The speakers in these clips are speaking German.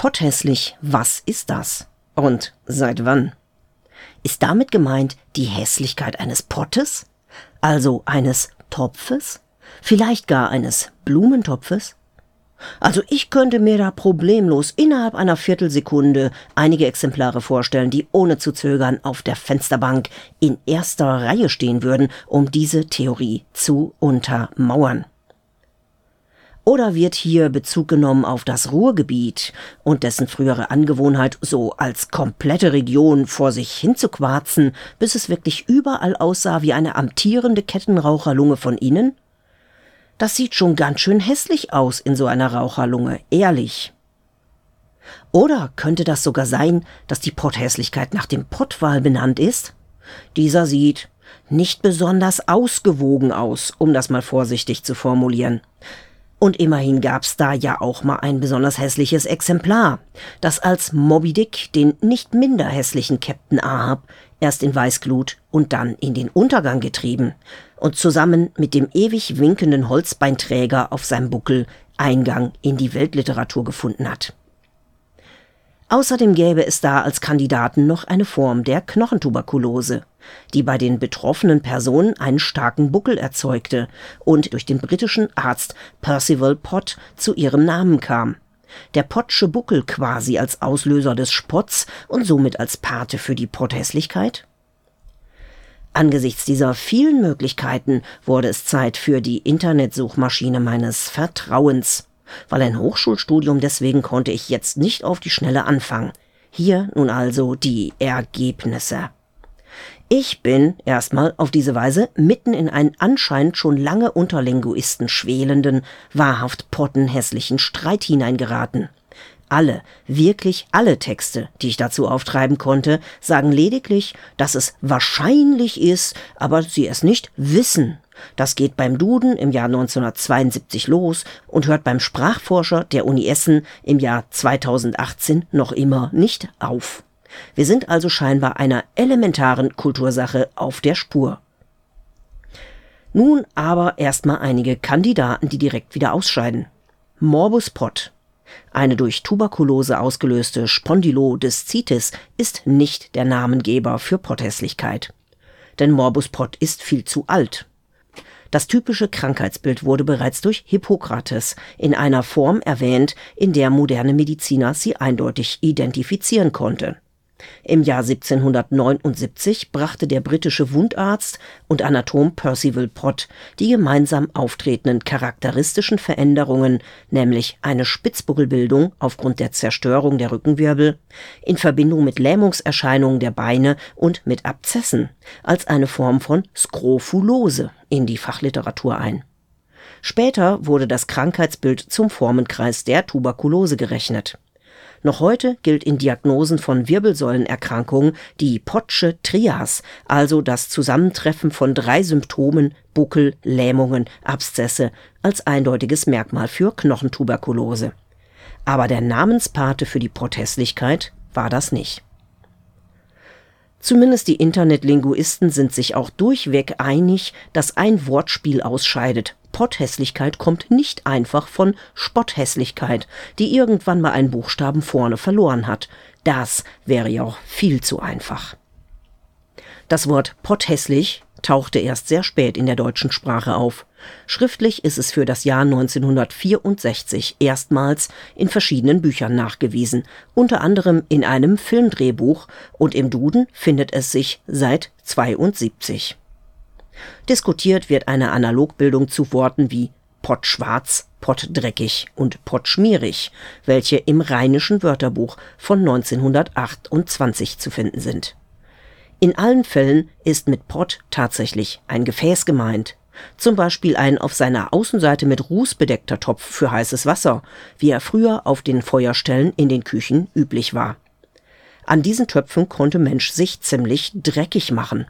Potthässlich, was ist das? Und seit wann? Ist damit gemeint die Hässlichkeit eines Pottes? Also eines Topfes? Vielleicht gar eines Blumentopfes? Also ich könnte mir da problemlos innerhalb einer Viertelsekunde einige Exemplare vorstellen, die ohne zu zögern auf der Fensterbank in erster Reihe stehen würden, um diese Theorie zu untermauern. Oder wird hier Bezug genommen auf das Ruhrgebiet und dessen frühere Angewohnheit, so als komplette Region vor sich hinzuquarzen, bis es wirklich überall aussah wie eine amtierende Kettenraucherlunge von innen? Das sieht schon ganz schön hässlich aus in so einer Raucherlunge, ehrlich. Oder könnte das sogar sein, dass die Potthässlichkeit nach dem Pottwal benannt ist? Dieser sieht nicht besonders ausgewogen aus, um das mal vorsichtig zu formulieren. Und immerhin gab's da ja auch mal ein besonders hässliches Exemplar, das als Moby Dick den nicht minder hässlichen Captain Ahab erst in Weißglut und dann in den Untergang getrieben und zusammen mit dem ewig winkenden Holzbeinträger auf seinem Buckel Eingang in die Weltliteratur gefunden hat. Außerdem gäbe es da als Kandidaten noch eine Form der Knochentuberkulose, die bei den betroffenen Personen einen starken Buckel erzeugte und durch den britischen Arzt Percival Pott zu ihrem Namen kam. Der Pottsche Buckel quasi als Auslöser des Spotts und somit als Pate für die Potthässlichkeit? Angesichts dieser vielen Möglichkeiten wurde es Zeit für die Internetsuchmaschine meines Vertrauens. Weil ein Hochschulstudium deswegen konnte ich jetzt nicht auf die Schnelle anfangen. Hier nun also die Ergebnisse. Ich bin erstmal auf diese Weise mitten in einen anscheinend schon lange unter Linguisten schwelenden, wahrhaft pottenhässlichen Streit hineingeraten. Alle, wirklich alle Texte, die ich dazu auftreiben konnte, sagen lediglich, dass es wahrscheinlich ist, aber sie es nicht wissen. Das geht beim Duden im Jahr 1972 los und hört beim Sprachforscher der Uni Essen im Jahr 2018 noch immer nicht auf. Wir sind also scheinbar einer elementaren Kultursache auf der Spur. Nun aber erstmal einige Kandidaten, die direkt wieder ausscheiden. Morbus Pott. Eine durch Tuberkulose ausgelöste Spondylodiszitis ist nicht der Namengeber für Potthässlichkeit. Denn Morbus Pott ist viel zu alt. Das typische Krankheitsbild wurde bereits durch Hippokrates in einer Form erwähnt, in der moderne Mediziner sie eindeutig identifizieren konnte im Jahr 1779 brachte der britische Wundarzt und Anatom Percival Pott die gemeinsam auftretenden charakteristischen Veränderungen, nämlich eine Spitzbuckelbildung aufgrund der Zerstörung der Rückenwirbel, in Verbindung mit Lähmungserscheinungen der Beine und mit Abzessen, als eine Form von Skrofulose in die Fachliteratur ein. Später wurde das Krankheitsbild zum Formenkreis der Tuberkulose gerechnet noch heute gilt in Diagnosen von Wirbelsäulenerkrankungen die Pottsche Trias, also das Zusammentreffen von drei Symptomen Buckel, Lähmungen, Abszesse als eindeutiges Merkmal für Knochentuberkulose. Aber der Namenspate für die Potthässlichkeit war das nicht. Zumindest die Internetlinguisten sind sich auch durchweg einig, dass ein Wortspiel ausscheidet Potthässlichkeit kommt nicht einfach von Spotthässlichkeit, die irgendwann mal einen Buchstaben vorne verloren hat. Das wäre ja auch viel zu einfach. Das Wort potthässlich tauchte erst sehr spät in der deutschen Sprache auf. Schriftlich ist es für das Jahr 1964 erstmals in verschiedenen Büchern nachgewiesen, unter anderem in einem Filmdrehbuch und im Duden findet es sich seit 72. Diskutiert wird eine Analogbildung zu Worten wie pottschwarz, pottdreckig und pottschmierig, welche im Rheinischen Wörterbuch von 1928 zu finden sind. In allen Fällen ist mit Pott tatsächlich ein Gefäß gemeint, zum Beispiel ein auf seiner Außenseite mit Ruß bedeckter Topf für heißes Wasser, wie er früher auf den Feuerstellen in den Küchen üblich war. An diesen Töpfen konnte Mensch sich ziemlich dreckig machen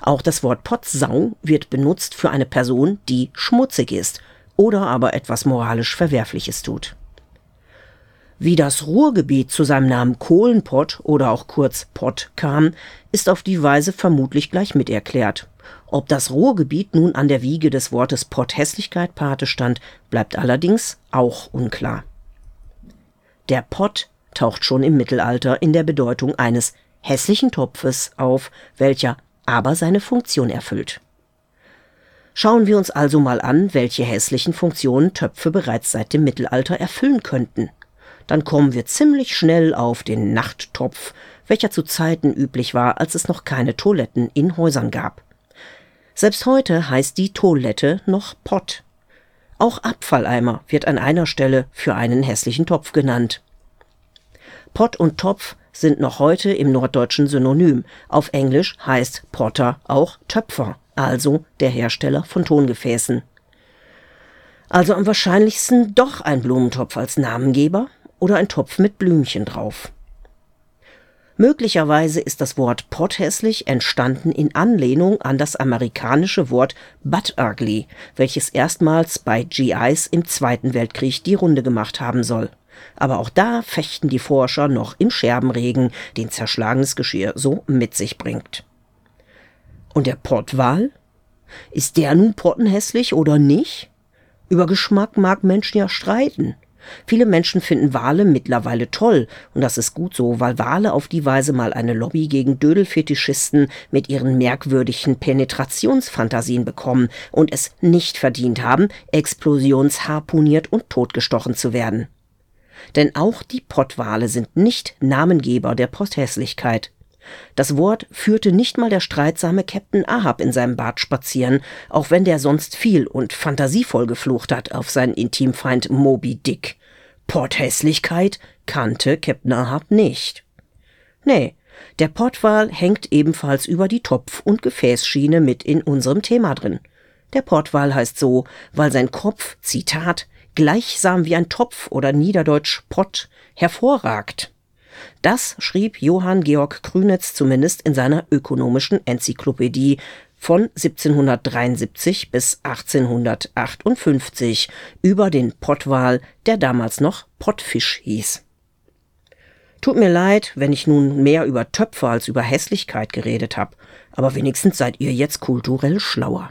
auch das Wort Potsau wird benutzt für eine Person, die schmutzig ist oder aber etwas moralisch Verwerfliches tut. Wie das Ruhrgebiet zu seinem Namen Kohlenpott oder auch kurz Pott kam, ist auf die Weise vermutlich gleich mit erklärt. Ob das Ruhrgebiet nun an der Wiege des Wortes Potthässlichkeit Pate stand, bleibt allerdings auch unklar. Der Pott taucht schon im Mittelalter in der Bedeutung eines hässlichen Topfes auf, welcher aber seine Funktion erfüllt. Schauen wir uns also mal an, welche hässlichen Funktionen Töpfe bereits seit dem Mittelalter erfüllen könnten. Dann kommen wir ziemlich schnell auf den Nachttopf, welcher zu Zeiten üblich war, als es noch keine Toiletten in Häusern gab. Selbst heute heißt die Toilette noch Pott. Auch Abfalleimer wird an einer Stelle für einen hässlichen Topf genannt. Pott und Topf sind noch heute im Norddeutschen synonym. Auf Englisch heißt Potter auch Töpfer, also der Hersteller von Tongefäßen. Also am wahrscheinlichsten doch ein Blumentopf als Namengeber oder ein Topf mit Blümchen drauf. Möglicherweise ist das Wort potthässlich entstanden in Anlehnung an das amerikanische Wort butt ugly, welches erstmals bei GIs im Zweiten Weltkrieg die Runde gemacht haben soll. Aber auch da fechten die Forscher noch im Scherbenregen, den zerschlagenes Geschirr so mit sich bringt. Und der Pottwal? Ist der nun pottenhässlich oder nicht? Über Geschmack mag Menschen ja streiten. Viele Menschen finden Wale mittlerweile toll und das ist gut so, weil Wale auf die Weise mal eine Lobby gegen Dödelfetischisten mit ihren merkwürdigen Penetrationsfantasien bekommen und es nicht verdient haben, explosionsharpuniert und totgestochen zu werden. Denn auch die Pottwale sind nicht Namengeber der Posthässlichkeit. Das Wort führte nicht mal der streitsame Captain Ahab in seinem Bad spazieren, auch wenn der sonst viel und fantasievoll geflucht hat auf seinen Intimfeind Moby Dick. Porthässlichkeit kannte Captain Ahab nicht. Nee, der Pottwal hängt ebenfalls über die Topf- und Gefäßschiene mit in unserem Thema drin. Der Pottwal heißt so, weil sein Kopf, Zitat, gleichsam wie ein Topf oder niederdeutsch Pott, hervorragt. Das schrieb Johann Georg Krünitz zumindest in seiner ökonomischen Enzyklopädie von 1773 bis 1858 über den Pottwal, der damals noch Pottfisch hieß. Tut mir leid, wenn ich nun mehr über Töpfe als über Hässlichkeit geredet habe, aber wenigstens seid ihr jetzt kulturell schlauer.